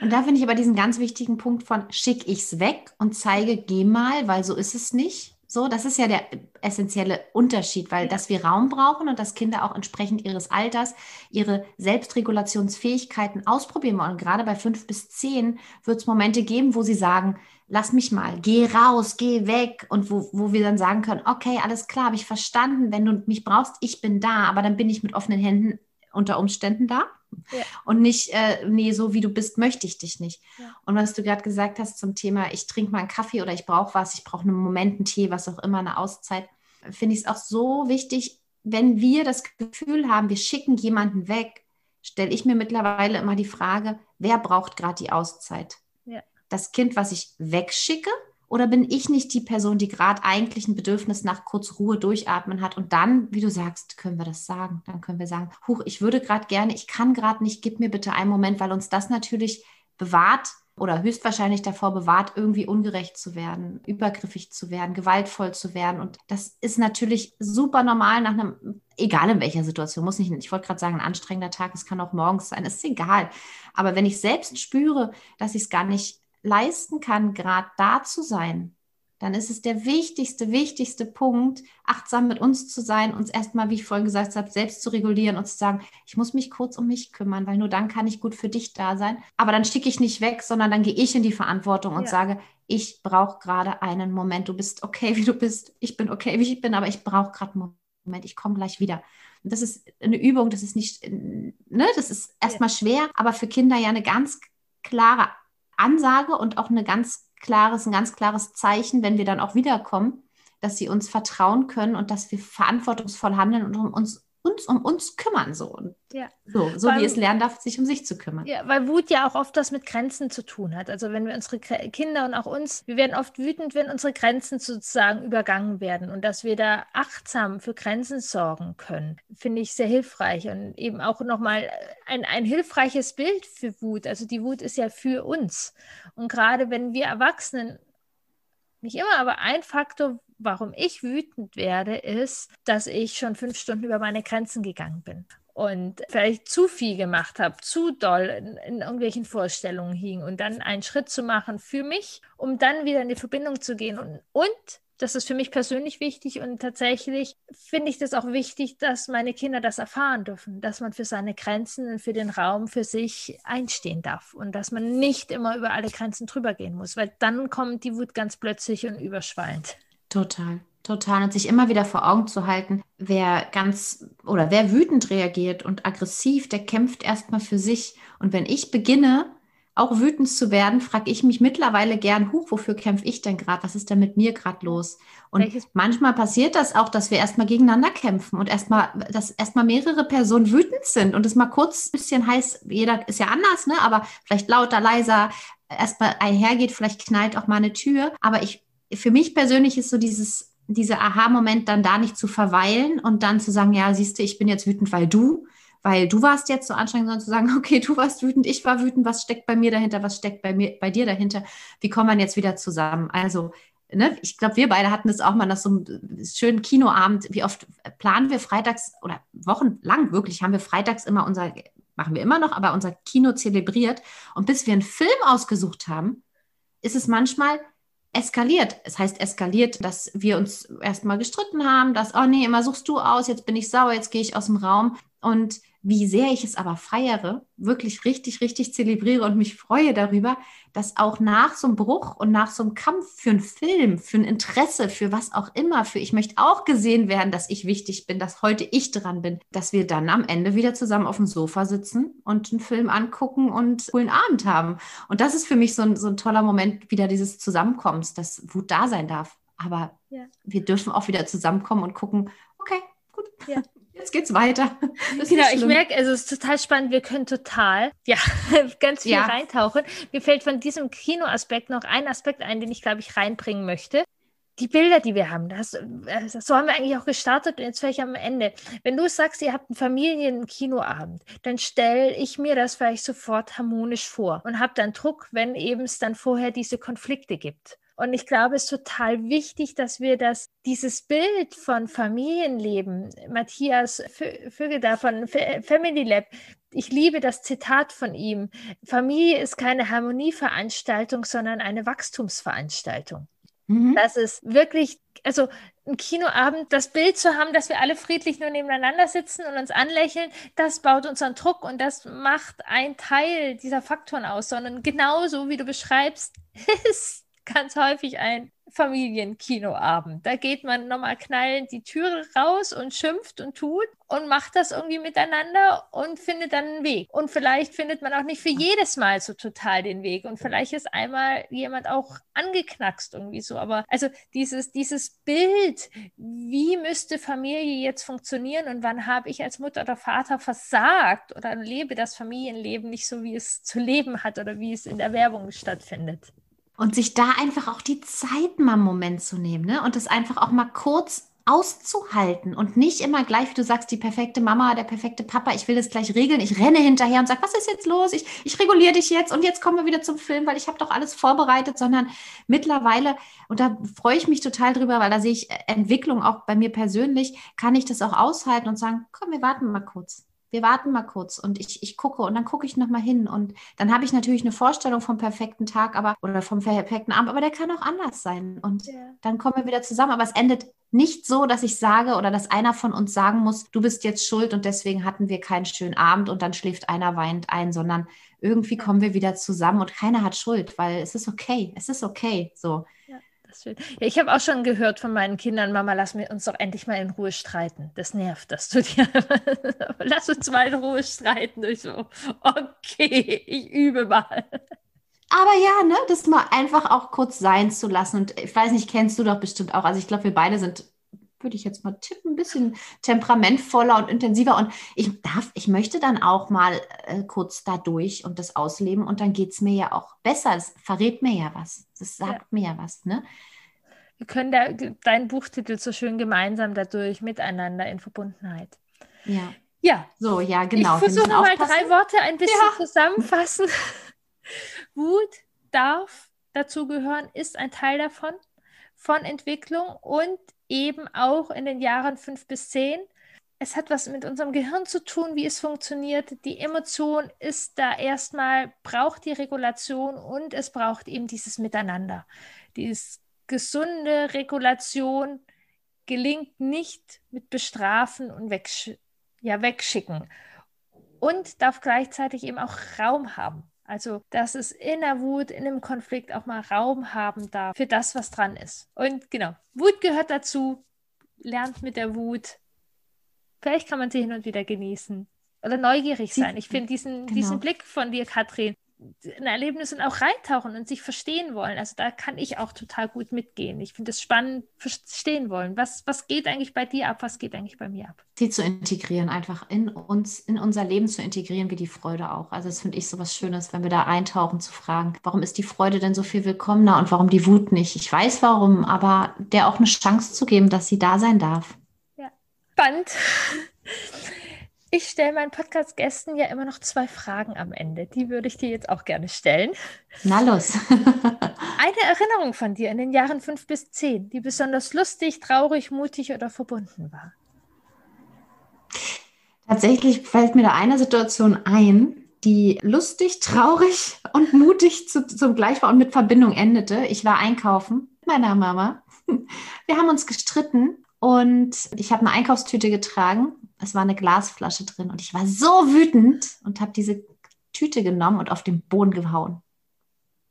Und da finde ich aber diesen ganz wichtigen Punkt von schick ich's weg und zeige, geh mal, weil so ist es nicht. So, das ist ja der essentielle Unterschied, weil dass wir Raum brauchen und dass Kinder auch entsprechend ihres Alters ihre Selbstregulationsfähigkeiten ausprobieren wollen. Und gerade bei fünf bis zehn wird es Momente geben, wo sie sagen, lass mich mal, geh raus, geh weg. Und wo, wo wir dann sagen können, okay, alles klar, habe ich verstanden, wenn du mich brauchst, ich bin da, aber dann bin ich mit offenen Händen unter Umständen da. Ja. Und nicht, äh, nee, so wie du bist, möchte ich dich nicht. Ja. Und was du gerade gesagt hast zum Thema, ich trinke mal einen Kaffee oder ich brauche was, ich brauche einen Moment, einen Tee, was auch immer, eine Auszeit, finde ich es auch so wichtig, wenn wir das Gefühl haben, wir schicken jemanden weg, stelle ich mir mittlerweile immer die Frage, wer braucht gerade die Auszeit? Ja. Das Kind, was ich wegschicke oder bin ich nicht die Person, die gerade eigentlich ein Bedürfnis nach kurz Ruhe durchatmen hat? Und dann, wie du sagst, können wir das sagen. Dann können wir sagen, huch, ich würde gerade gerne, ich kann gerade nicht, gib mir bitte einen Moment, weil uns das natürlich bewahrt oder höchstwahrscheinlich davor bewahrt, irgendwie ungerecht zu werden, übergriffig zu werden, gewaltvoll zu werden. Und das ist natürlich super normal nach einem, egal in welcher Situation, muss nicht, ich wollte gerade sagen, ein anstrengender Tag, es kann auch morgens sein, ist egal. Aber wenn ich selbst spüre, dass ich es gar nicht leisten kann, gerade da zu sein, dann ist es der wichtigste, wichtigste Punkt, achtsam mit uns zu sein, uns erstmal, wie ich vorhin gesagt habe, selbst zu regulieren und zu sagen, ich muss mich kurz um mich kümmern, weil nur dann kann ich gut für dich da sein. Aber dann schicke ich nicht weg, sondern dann gehe ich in die Verantwortung und ja. sage, ich brauche gerade einen Moment. Du bist okay, wie du bist. Ich bin okay, wie ich bin, aber ich brauche gerade einen Moment. Ich komme gleich wieder. Und das ist eine Übung, das ist nicht, ne, das ist erstmal ja. schwer, aber für Kinder ja eine ganz klare Ansage und auch eine ganz klares, ein ganz klares Zeichen, wenn wir dann auch wiederkommen, dass sie uns vertrauen können und dass wir verantwortungsvoll handeln und um uns uns um uns kümmern so und ja. so, so weil, wie es lernen darf, sich um sich zu kümmern. Ja, weil Wut ja auch oft das mit Grenzen zu tun hat. Also wenn wir unsere Kinder und auch uns, wir werden oft wütend, wenn unsere Grenzen sozusagen übergangen werden und dass wir da achtsam für Grenzen sorgen können, finde ich sehr hilfreich und eben auch nochmal ein, ein hilfreiches Bild für Wut. Also die Wut ist ja für uns und gerade wenn wir Erwachsenen nicht immer, aber ein Faktor, warum ich wütend werde, ist, dass ich schon fünf Stunden über meine Grenzen gegangen bin und vielleicht zu viel gemacht habe, zu doll in, in, irgendwelchen Vorstellungen hing und dann einen Schritt zu machen für mich, um dann wieder in die Verbindung zu gehen und, und das ist für mich persönlich wichtig und tatsächlich finde ich das auch wichtig, dass meine Kinder das erfahren dürfen, dass man für seine Grenzen und für den Raum für sich einstehen darf und dass man nicht immer über alle Grenzen drüber gehen muss, weil dann kommt die Wut ganz plötzlich und überschwallend. Total. Total. Und sich immer wieder vor Augen zu halten, wer ganz oder wer wütend reagiert und aggressiv, der kämpft erstmal für sich. Und wenn ich beginne, auch wütend zu werden, frage ich mich mittlerweile gern, huch, wofür kämpfe ich denn gerade? Was ist denn mit mir gerade los? Und Welches? manchmal passiert das auch, dass wir erstmal gegeneinander kämpfen und erstmal, dass erstmal mehrere Personen wütend sind und es mal kurz ein bisschen heiß, jeder ist ja anders, ne? Aber vielleicht lauter, leiser, erstmal einhergeht, vielleicht knallt auch mal eine Tür. Aber ich, für mich persönlich ist so dieses, dieser Aha-Moment dann da nicht zu verweilen und dann zu sagen, ja, siehst du, ich bin jetzt wütend, weil du, weil du warst jetzt so anstrengend, sondern zu sagen, okay, du warst wütend, ich war wütend, was steckt bei mir dahinter, was steckt bei mir, bei dir dahinter, wie kommen wir jetzt wieder zusammen? Also, ne, ich glaube, wir beide hatten das auch mal nach so einem schönen Kinoabend, wie oft planen wir freitags oder wochenlang wirklich, haben wir freitags immer unser, machen wir immer noch, aber unser Kino zelebriert. Und bis wir einen Film ausgesucht haben, ist es manchmal eskaliert. Es heißt eskaliert, dass wir uns erstmal gestritten haben, dass, oh nee, immer suchst du aus, jetzt bin ich sauer, jetzt gehe ich aus dem Raum. Und wie sehr ich es aber feiere, wirklich richtig, richtig zelebriere und mich freue darüber, dass auch nach so einem Bruch und nach so einem Kampf für einen Film, für ein Interesse, für was auch immer, für ich möchte auch gesehen werden, dass ich wichtig bin, dass heute ich dran bin, dass wir dann am Ende wieder zusammen auf dem Sofa sitzen und einen Film angucken und einen coolen Abend haben. Und das ist für mich so ein, so ein toller Moment wieder dieses Zusammenkommens, dass Wut da sein darf. Aber ja. wir dürfen auch wieder zusammenkommen und gucken, okay, gut. Ja jetzt geht's weiter. genau, ich merke, also es ist total spannend. Wir können total, ja, ganz viel ja. reintauchen. Mir fällt von diesem Kinoaspekt noch ein Aspekt ein, den ich, glaube ich, reinbringen möchte. Die Bilder, die wir haben, das, äh, so haben wir eigentlich auch gestartet und jetzt vielleicht am Ende. Wenn du sagst, ihr habt einen Familien-Kinoabend, dann stelle ich mir das vielleicht sofort harmonisch vor und habe dann Druck, wenn eben es dann vorher diese Konflikte gibt. Und ich glaube, es ist total wichtig, dass wir das, dieses Bild von Familienleben, Matthias Vögel da von Family Lab, ich liebe das Zitat von ihm. Familie ist keine Harmonieveranstaltung, sondern eine Wachstumsveranstaltung. Mhm. Das ist wirklich, also ein Kinoabend, das Bild zu haben, dass wir alle friedlich nur nebeneinander sitzen und uns anlächeln, das baut unseren Druck und das macht ein Teil dieser Faktoren aus, sondern genauso wie du beschreibst, ist ganz häufig ein Familienkinoabend. Da geht man nochmal knallend die Türe raus und schimpft und tut und macht das irgendwie miteinander und findet dann einen Weg. Und vielleicht findet man auch nicht für jedes Mal so total den Weg. Und vielleicht ist einmal jemand auch angeknackst irgendwie so. Aber also dieses, dieses Bild, wie müsste Familie jetzt funktionieren und wann habe ich als Mutter oder Vater versagt oder lebe das Familienleben nicht so, wie es zu leben hat oder wie es in der Werbung stattfindet. Und sich da einfach auch die Zeit mal einen Moment zu nehmen ne? und das einfach auch mal kurz auszuhalten und nicht immer gleich, wie du sagst, die perfekte Mama, der perfekte Papa, ich will das gleich regeln, ich renne hinterher und sage, was ist jetzt los? Ich, ich reguliere dich jetzt und jetzt kommen wir wieder zum Film, weil ich habe doch alles vorbereitet, sondern mittlerweile, und da freue ich mich total drüber, weil da sehe ich Entwicklung auch bei mir persönlich, kann ich das auch aushalten und sagen, komm, wir warten mal kurz wir warten mal kurz und ich, ich gucke und dann gucke ich nochmal hin und dann habe ich natürlich eine Vorstellung vom perfekten Tag, aber oder vom perfekten Abend, aber der kann auch anders sein und ja. dann kommen wir wieder zusammen. Aber es endet nicht so, dass ich sage oder dass einer von uns sagen muss, du bist jetzt schuld und deswegen hatten wir keinen schönen Abend und dann schläft einer weint ein, sondern irgendwie kommen wir wieder zusammen und keiner hat Schuld, weil es ist okay, es ist okay, so. Ja. Ja, ich habe auch schon gehört von meinen Kindern, Mama, lass mir uns doch endlich mal in Ruhe streiten. Das nervt, dass du dir. lass uns mal in Ruhe streiten. ich so, okay, ich übe mal. Aber ja, ne, das mal einfach auch kurz sein zu lassen. Und ich weiß nicht, kennst du doch bestimmt auch. Also ich glaube, wir beide sind, würde ich jetzt mal tippen, ein bisschen temperamentvoller und intensiver. Und ich darf, ich möchte dann auch mal äh, kurz da durch und das ausleben. Und dann geht es mir ja auch besser. Es verrät mir ja was. Das sagt ja. mir ja was, ne? Wir können der, deinen Buchtitel so schön gemeinsam dadurch miteinander in Verbundenheit. Ja. Ja. So, ja, genau. Ich versuche mal drei Worte ein bisschen ja. zusammenfassen. Wut darf dazugehören, ist ein Teil davon, von Entwicklung und eben auch in den Jahren fünf bis zehn. Es hat was mit unserem Gehirn zu tun, wie es funktioniert. Die Emotion ist da erstmal, braucht die Regulation und es braucht eben dieses Miteinander. Dieses gesunde Regulation gelingt nicht mit Bestrafen und wegsch ja, Wegschicken und darf gleichzeitig eben auch Raum haben. Also, dass es in der Wut, in einem Konflikt auch mal Raum haben darf für das, was dran ist. Und genau, Wut gehört dazu. Lernt mit der Wut. Vielleicht kann man sie hin und wieder genießen. Oder neugierig sein. Ich finde diesen, genau. diesen Blick von dir, Katrin, in Erlebnisse auch reintauchen und sich verstehen wollen. Also da kann ich auch total gut mitgehen. Ich finde es spannend, verstehen wollen. Was, was geht eigentlich bei dir ab? Was geht eigentlich bei mir ab? Sie zu integrieren, einfach in uns, in unser Leben zu integrieren, wie die Freude auch. Also das finde ich so was Schönes, wenn wir da eintauchen, zu fragen, warum ist die Freude denn so viel willkommener und warum die Wut nicht? Ich weiß warum, aber der auch eine Chance zu geben, dass sie da sein darf. Ja, spannend. Ich stelle meinen Podcast-Gästen ja immer noch zwei Fragen am Ende. Die würde ich dir jetzt auch gerne stellen. Na los. Eine Erinnerung von dir in den Jahren fünf bis zehn, die besonders lustig, traurig, mutig oder verbunden war. Tatsächlich fällt mir da eine Situation ein, die lustig, traurig und mutig zu, zum Gleich war und mit Verbindung endete. Ich war einkaufen mit meiner Mama. Wir haben uns gestritten und ich habe eine Einkaufstüte getragen. Es war eine Glasflasche drin und ich war so wütend und habe diese Tüte genommen und auf den Boden gehauen.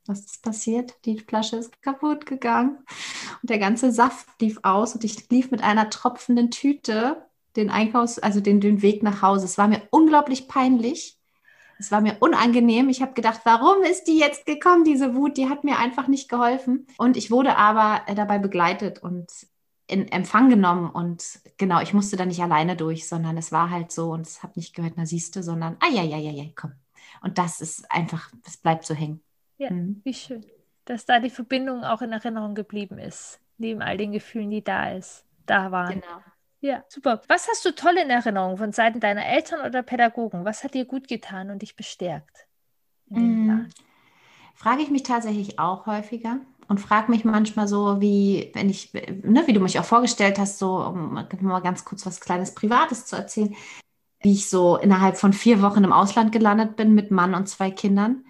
Was ist passiert? Die Flasche ist kaputt gegangen und der ganze Saft lief aus und ich lief mit einer tropfenden Tüte den Einkaufs-, also den, den Weg nach Hause. Es war mir unglaublich peinlich. Es war mir unangenehm. Ich habe gedacht, warum ist die jetzt gekommen, diese Wut? Die hat mir einfach nicht geholfen. Und ich wurde aber dabei begleitet und in Empfang genommen und genau, ich musste da nicht alleine durch, sondern es war halt so und es hat nicht gehört, na siehste, sondern ah ja, ja, ja, ja, komm. Und das ist einfach, das bleibt so hängen. Ja, mhm. wie schön, dass da die Verbindung auch in Erinnerung geblieben ist, neben all den Gefühlen, die da ist, da waren. Genau. Ja, super. Was hast du toll in Erinnerung von Seiten deiner Eltern oder Pädagogen? Was hat dir gut getan und dich bestärkt? Mhm. Frage ich mich tatsächlich auch häufiger und frage mich manchmal so, wie, wenn ich, ne, wie du mich auch vorgestellt hast, so, um mal ganz kurz was Kleines Privates zu erzählen, wie ich so innerhalb von vier Wochen im Ausland gelandet bin mit Mann und zwei Kindern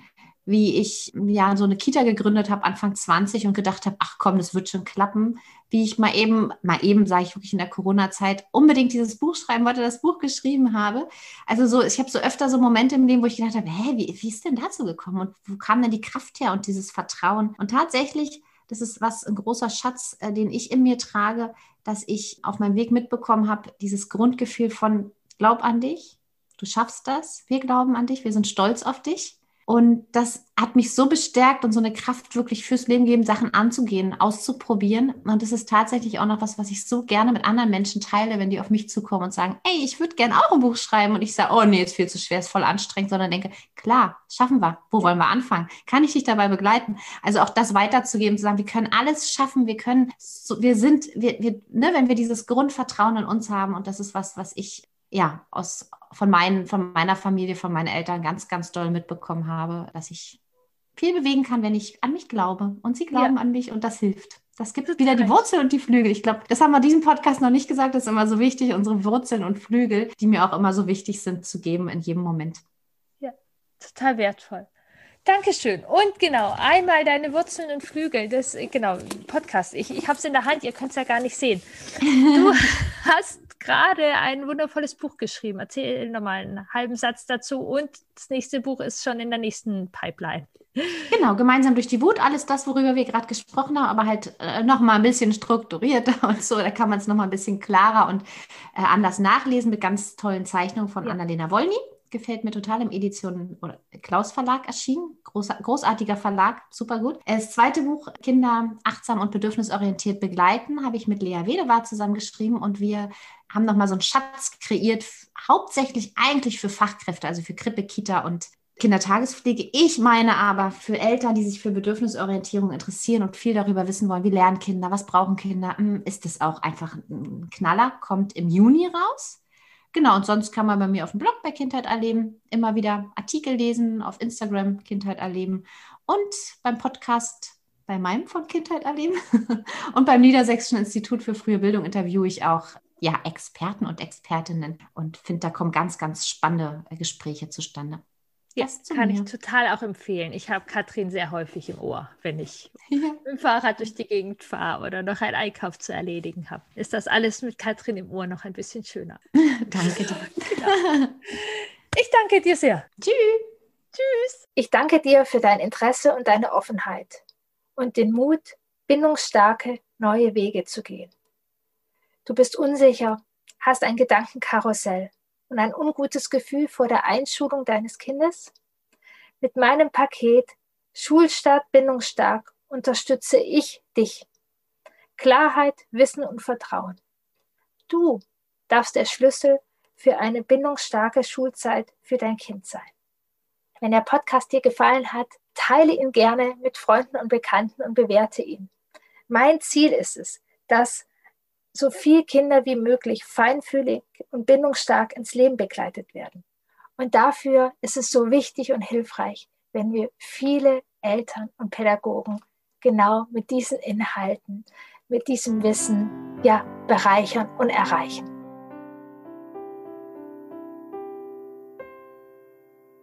wie ich ja so eine Kita gegründet habe, Anfang 20 und gedacht habe, ach komm, das wird schon klappen. Wie ich mal eben, mal eben, sage ich wirklich in der Corona-Zeit, unbedingt dieses Buch schreiben wollte, das Buch geschrieben habe. Also so, ich habe so öfter so Momente im Leben, wo ich gedacht habe, hä, wie, wie ist denn dazu gekommen und wo kam denn die Kraft her und dieses Vertrauen? Und tatsächlich, das ist was, ein großer Schatz, äh, den ich in mir trage, dass ich auf meinem Weg mitbekommen habe, dieses Grundgefühl von Glaub an dich, du schaffst das, wir glauben an dich, wir sind stolz auf dich und das hat mich so bestärkt und so eine Kraft wirklich fürs Leben gegeben, Sachen anzugehen, auszuprobieren. Und das ist tatsächlich auch noch was, was ich so gerne mit anderen Menschen teile, wenn die auf mich zukommen und sagen, ey, ich würde gerne auch ein Buch schreiben. Und ich sage, oh nee, ist viel zu schwer, ist voll anstrengend, sondern denke, klar, schaffen wir. Wo wollen wir anfangen? Kann ich dich dabei begleiten? Also auch das weiterzugeben, zu sagen, wir können alles schaffen, wir können, so, wir sind, wir, wir, ne, wenn wir dieses Grundvertrauen in uns haben, und das ist was, was ich ja, aus, von, meinen, von meiner Familie, von meinen Eltern ganz, ganz doll mitbekommen habe, dass ich viel bewegen kann, wenn ich an mich glaube. Und sie glauben ja. an mich und das hilft. Das gibt wieder die Wurzel und die Flügel. Ich glaube, das haben wir diesem Podcast noch nicht gesagt. Das ist immer so wichtig, unsere Wurzeln und Flügel, die mir auch immer so wichtig sind, zu geben in jedem Moment. Ja, total wertvoll. Dankeschön. Und genau, einmal deine Wurzeln und Flügel. Das, genau, Podcast. Ich, ich habe es in der Hand, ihr könnt es ja gar nicht sehen. Du hast gerade ein wundervolles Buch geschrieben. Erzähl nochmal einen halben Satz dazu und das nächste Buch ist schon in der nächsten Pipeline. Genau, gemeinsam durch die Wut, alles das, worüber wir gerade gesprochen haben, aber halt äh, nochmal ein bisschen strukturierter und so. Da kann man es nochmal ein bisschen klarer und äh, anders nachlesen mit ganz tollen Zeichnungen von ja. Annalena Wolny gefällt mir total im Edition oder Klaus Verlag erschienen. Großer, großartiger Verlag, super gut. Das zweite Buch, Kinder achtsam und bedürfnisorientiert begleiten, habe ich mit Lea Wedewar zusammengeschrieben und wir haben nochmal so einen Schatz kreiert, hauptsächlich eigentlich für Fachkräfte, also für Krippe, Kita und Kindertagespflege. Ich meine aber für Eltern, die sich für Bedürfnisorientierung interessieren und viel darüber wissen wollen, wie lernen Kinder, was brauchen Kinder, hm, ist das auch einfach ein Knaller, kommt im Juni raus. Genau, und sonst kann man bei mir auf dem Blog bei Kindheit erleben immer wieder Artikel lesen, auf Instagram Kindheit erleben und beim Podcast bei meinem von Kindheit erleben und beim Niedersächsischen Institut für frühe Bildung interviewe ich auch ja, Experten und Expertinnen und finde, da kommen ganz, ganz spannende Gespräche zustande. Ja, kann mir. ich total auch empfehlen. Ich habe Katrin sehr häufig im Ohr, wenn ich ja. mit dem Fahrrad durch die Gegend fahre oder noch einen Einkauf zu erledigen habe. Ist das alles mit Katrin im Ohr noch ein bisschen schöner. danke dir. Genau. Ich danke dir sehr. Tschüss. Tschüss. Ich danke dir für dein Interesse und deine Offenheit und den Mut, bindungsstarke neue Wege zu gehen. Du bist unsicher, hast ein Gedankenkarussell und ein ungutes Gefühl vor der Einschulung deines Kindes? Mit meinem Paket Schulstart bindungsstark unterstütze ich dich. Klarheit, Wissen und Vertrauen. Du darfst der Schlüssel für eine bindungsstarke Schulzeit für dein Kind sein. Wenn der Podcast dir gefallen hat, teile ihn gerne mit Freunden und Bekannten und bewerte ihn. Mein Ziel ist es, dass so viel Kinder wie möglich feinfühlig und bindungsstark ins Leben begleitet werden. Und dafür ist es so wichtig und hilfreich, wenn wir viele Eltern und Pädagogen genau mit diesen Inhalten, mit diesem Wissen ja bereichern und erreichen.